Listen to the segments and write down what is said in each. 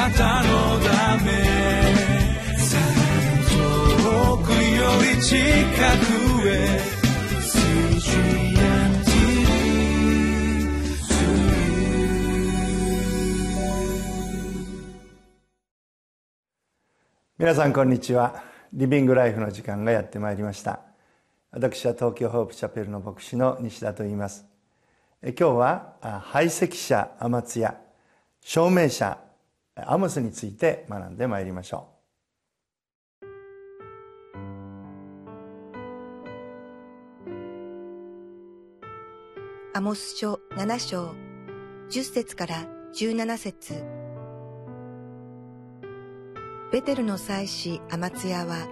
なたのため遠くより近くへ皆さんこんにちは。リビングライフの時間がやってまいりました。私は東京ホープチャペルの牧師の西田と言います。今日は排斥者アマツヤ証明者アモスについて学んでまいりましょうアモス書7章10節から17節ベテルの祭司アマツヤは、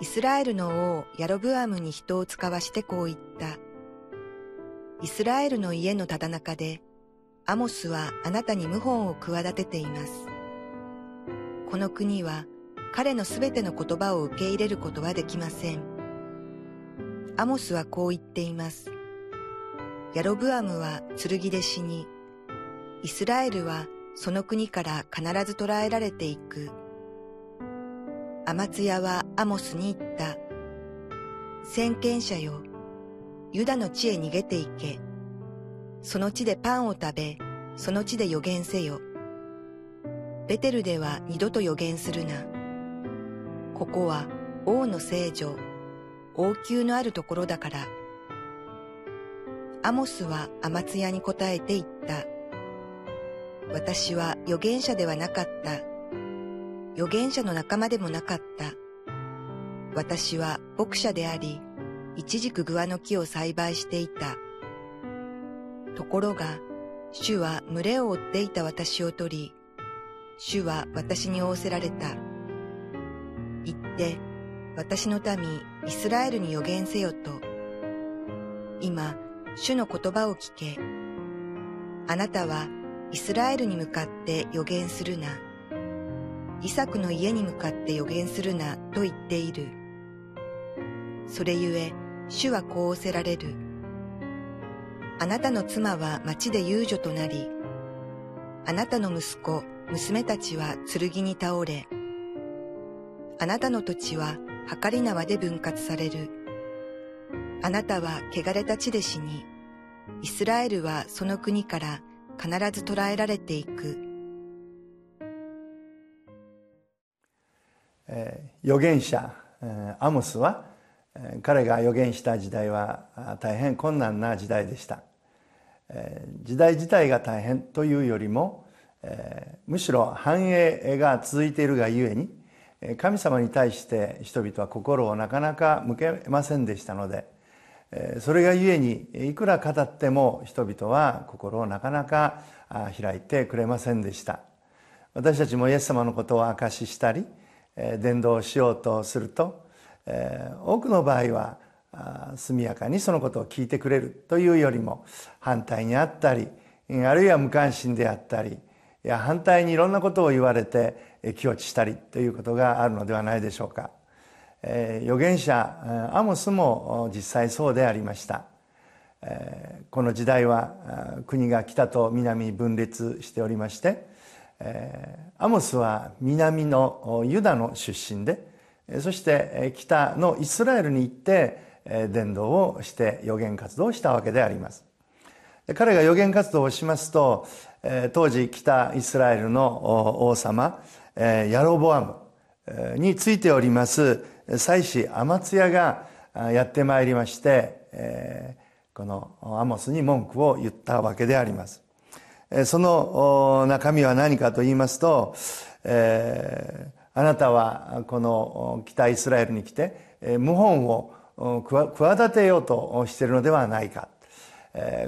イスラエルの王ヤロブアムに人を使わしてこう言った。イスラエルの家のただ中で、アモスはあなたに謀反を企てています。この国は彼のすべての言葉を受け入れることはできません。アモスはこう言っています。ヤロブアムは剣で死に、イスラエルはその国から必ず捕らえられていく。アマツヤはアモスに言った。先見者よ、ユダの地へ逃げて行け。その地でパンを食べ、その地で予言せよ。ベテルでは二度と予言するな。ここは王の聖女、王宮のあるところだから。アモスはアマツヤに答えて言った。私は預言者ではなかった。預言者の仲間でもなかった。私は牧者であり、一軸グアの木を栽培していた。ところが、主は群れを追っていた私を取り、主は私に仰せられた。言って、私の民イスラエルに予言せよと。今、主の言葉を聞け。あなたはイスラエルに向かって予言するな。イサクの家に向かって予言するなと言っている。それゆえ、主はこうおせられる。あなたの妻は町で遊女となり、あなたの息子、娘たちは剣に倒れ、あなたの土地は計り縄で分割される。あなたは汚れた地で死に、イスラエルはその国から必ず捕らえられていく。預言者アモスは彼が預言した時代は大変困難な時代でした。時代自体が大変というよりもむしろ繁栄が続いているがゆえに神様に対して人々は心をなかなか向けませんでしたのでそれがゆえにいくら語っても人々は心をなかなか開いてくれませんでした。私たちもイエス様のことを証ししたり伝道しようとするとえ多くの場合は速やかにそのことを聞いてくれるというよりも反対にあったりあるいは無関心であったりいや反対にいろんなことを言われて気落ちしたりということがあるのではないでしょうか。え預言者アモスも実際そうでありました。えこの時代は国が北と南に分裂しておりましてえアモスは南のユダの出身でそして北のイスラエルに行って伝道をして予言活動をしたわけであります。彼が予言活動をしますと当時北イスラエルの王様ヤロボアムについております祭司アマツヤがやってまいりましてこのアモスに文句を言ったわけであります。その中身は何かと言いますと、え、あなたはこの北イスラエルに来て謀反を企てようとしているのではないか。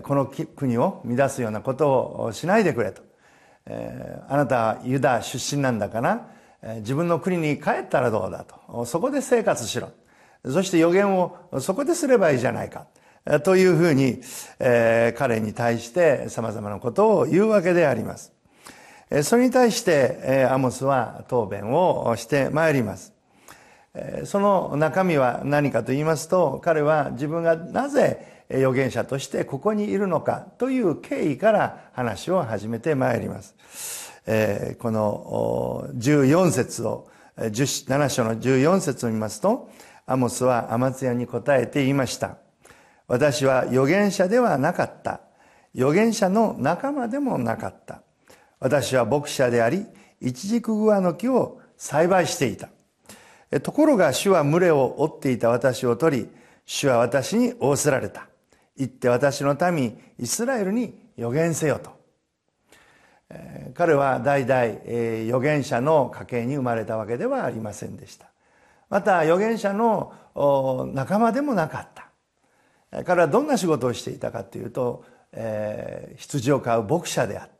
この国を乱すようなことをしないでくれと。あなたはユダ出身なんだから自分の国に帰ったらどうだと。そこで生活しろ。そして予言をそこですればいいじゃないか。というふうに、彼に対して様々なことを言うわけであります。それに対して、アモスは答弁をしてまいります。その中身は何かと言いますと、彼は自分がなぜ預言者としてここにいるのかという経緯から話を始めてまいります。この14節を7章の14節を見ますとアモスはアマツヤに答えて言いました私は預言者ではなかった預言者の仲間でもなかった私は牧者であり一軸グアの木を栽培していた。ところが主は群れを追っていた私を取り主は私に仰せられた。行って私の民イスラエルに予言せよと。彼は代々預言者の家系に生まれたわけではありませんでした。また預言者の仲間でもなかった。彼はどんな仕事をしていたかというと、羊を飼う牧者であった。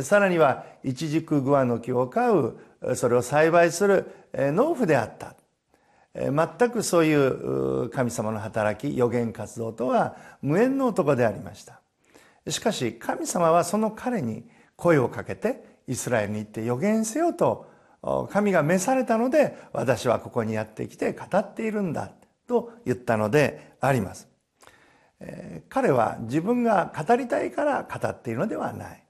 さらには一軸グアの木を飼うそれを栽培する農夫であった全くそういう神様の働き予言活動とは無縁の男でありましたしかし神様はその彼に声をかけてイスラエルに行って予言せよと神が召されたので私はここにやってきて語っているんだと言ったのであります。彼は自分が語りたいから語っているのではない。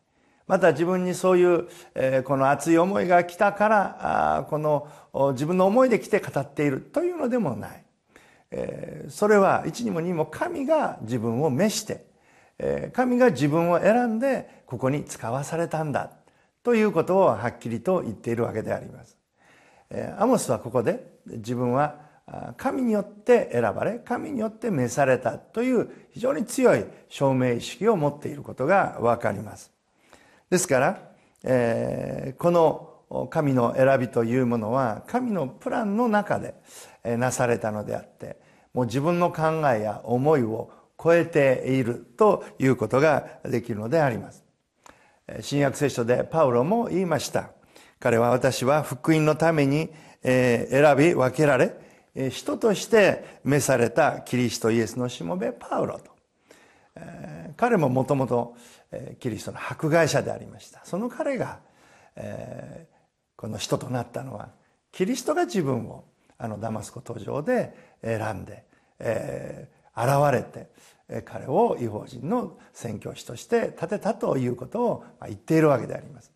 また自分にそういうえこの熱い思いが来たからあこの自分の思いで来て語っているというのでもないえ。それは一にも二にも神が自分を召してえ神が自分を選んでここに使わされたんだということをはっきりと言っているわけであります。えアモスはここで自分は神によって選ばれ神によって召されたという非常に強い証明意識を持っていることがわかります。ですから、えー、この神の選びというものは神のプランの中でなされたのであってもう自分の考えや思いを超えているということができるのであります。新約聖書でパウロも言いました。彼は私は福音のために選び分けられ人として召されたキリストイエスのしもべパウロと。彼ももともとキリストの迫害者でありました。その彼がえーこの人となったのはキリストが自分をあのダマスコ途上で選んでえ現れて彼を違法人の宣教師として立てたということを言っているわけであります。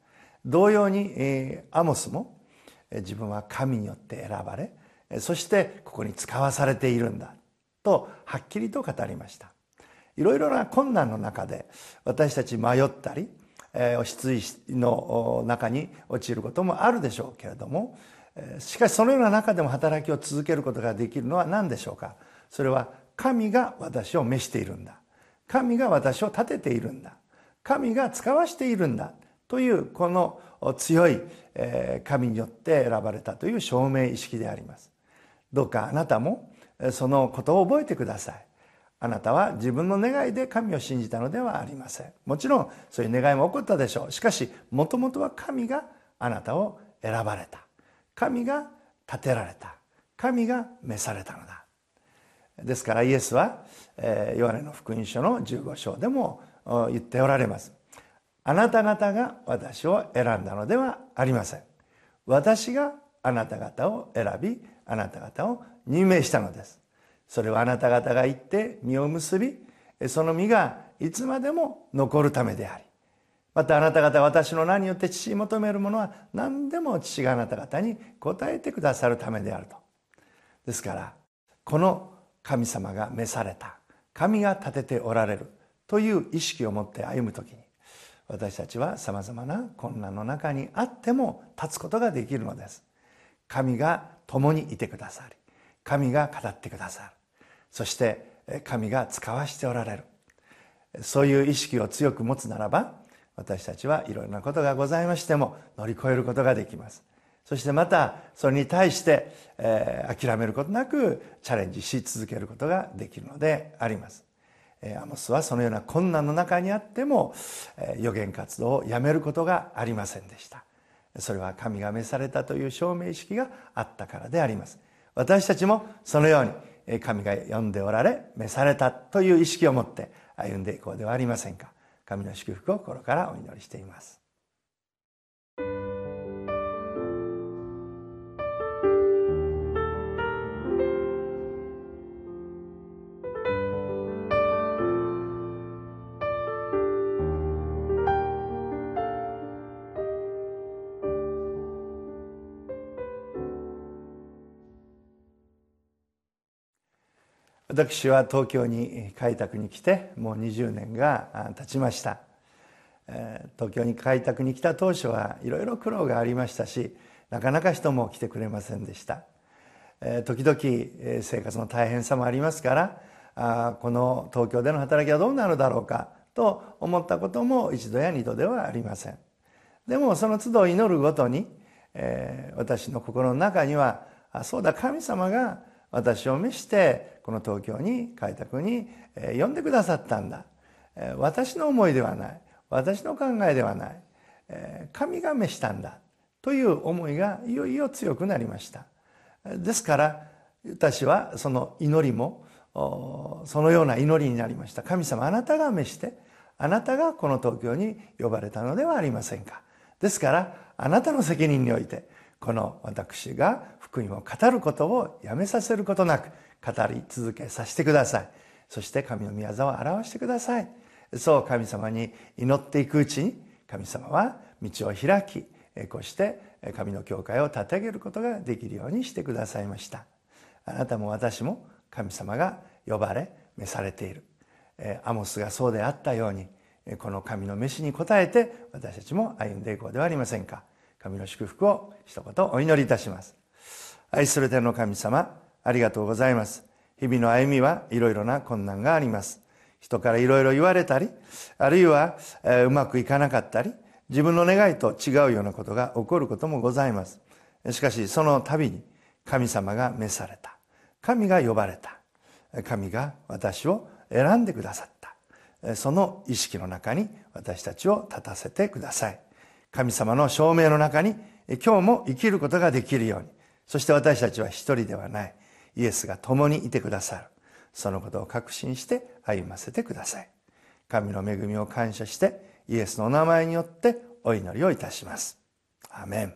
同様にアモスも自分は神によって選ばれそしてここに使わされているんだとはっきりと語りました。いろいろな困難の中で私たち迷ったり失意の中に陥ることもあるでしょうけれどもしかしそのような中でも働きを続けることができるのは何でしょうか？それは神が私を召しているんだ。神が私を立てているんだ。神が使わしているんだ。というこの強い神によって選ばれたという証明意識であります。どうかあなたもそのことを覚えてください。あなたは自分の願いで神を信じたのではありません。もちろんそういう願いも起こったでしょう。しかしもともとは神があなたを選ばれた。神が立てられた。神が召されたのだ。ですからイエスはヨハネの福音書の15章でも言っておられます。あなた方が私を選んだのではありません。私があなた方を選びあなた方を任命したのです。それはあなた方が行って実を結びその実がいつまでも残るためでありまたあなた方私の名によって父に求めるものは何でも父があなた方に答えてくださるためであると。ですからこの神様が召された神が立てておられるという意識を持って歩む時に私たちはさまざまな困難の中にあっても立つことができるのです。神が共にいてくださり神が語ってくださる。そして神が使わしておられるそういう意識を強く持つならば私たちはいろいろなことがございましても乗り越えることができますそしてまたそれに対して、えー、諦めることなくチャレンジし続けることができるのであります。えー、アモスはそのような困難の中にあっても、えー、予言活動をやめることがありませんでした。それは神が召されたという証明意識があったからであります。私たちもそのように神が呼んでおられ召されたという意識を持って歩んでいこうではありませんか。神の祝福を心からお祈りしています。私は東京に開拓に来てもう20年が経ちました。東京に開拓に来た当初はいろいろ苦労がありましたしなかなか人も来てくれませんでした。時々生活の大変さもありますからこの東京での働きはどうなるだろうかと思ったことも一度や二度ではありません。でもその都度祈るごとに私の心の中にはそうだ神様が私を召してこの東京に開拓に呼んでくださったんだ。私の思いではない。私の考えではない。神が召したんだ。という思いがいよいよ強くなりました。ですから私はその祈りもそのような祈りになりました。神様あなたが召してあなたがこの東京に呼ばれたのではありませんか。ですからあなたの責任においてこの私が福音を語ることをやめさせることなく語り続けさせてください。そして神の御業を表してください。そう神様に祈っていくうちに神様は道を開きこうして神の教会を立て上げることができるようにしてくださいました。あなたも私も神様が呼ばれ召されている。アモスがそうであったようにこの神の召しに応えて私たちも歩んでいこうではありませんか。神の祝福を一言お祈りいたします。愛する天の神様ありがとうございます。日々の歩みはいろいろな困難があります。人からいろいろ言われたりあるいは、え、うまくいかなかったり自分の願いと違うようなことが起こることもございます。しかしその度に神様が召された。神が呼ばれた。神が私を選んでくださった。その意識の中に私たちを立たせてください。神様の証明の中に今日も生きることができるように。そして私たちは一人ではない。イエスが共にいてくださる。そのことを確信して歩ませてください。神の恵みを感謝してイエスのお名前によってお祈りをいたします。アメン。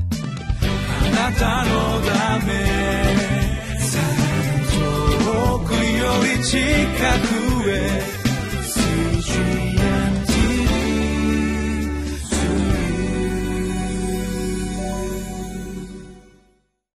あなたのため遠くより近くへ。